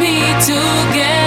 me together.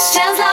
Känslan av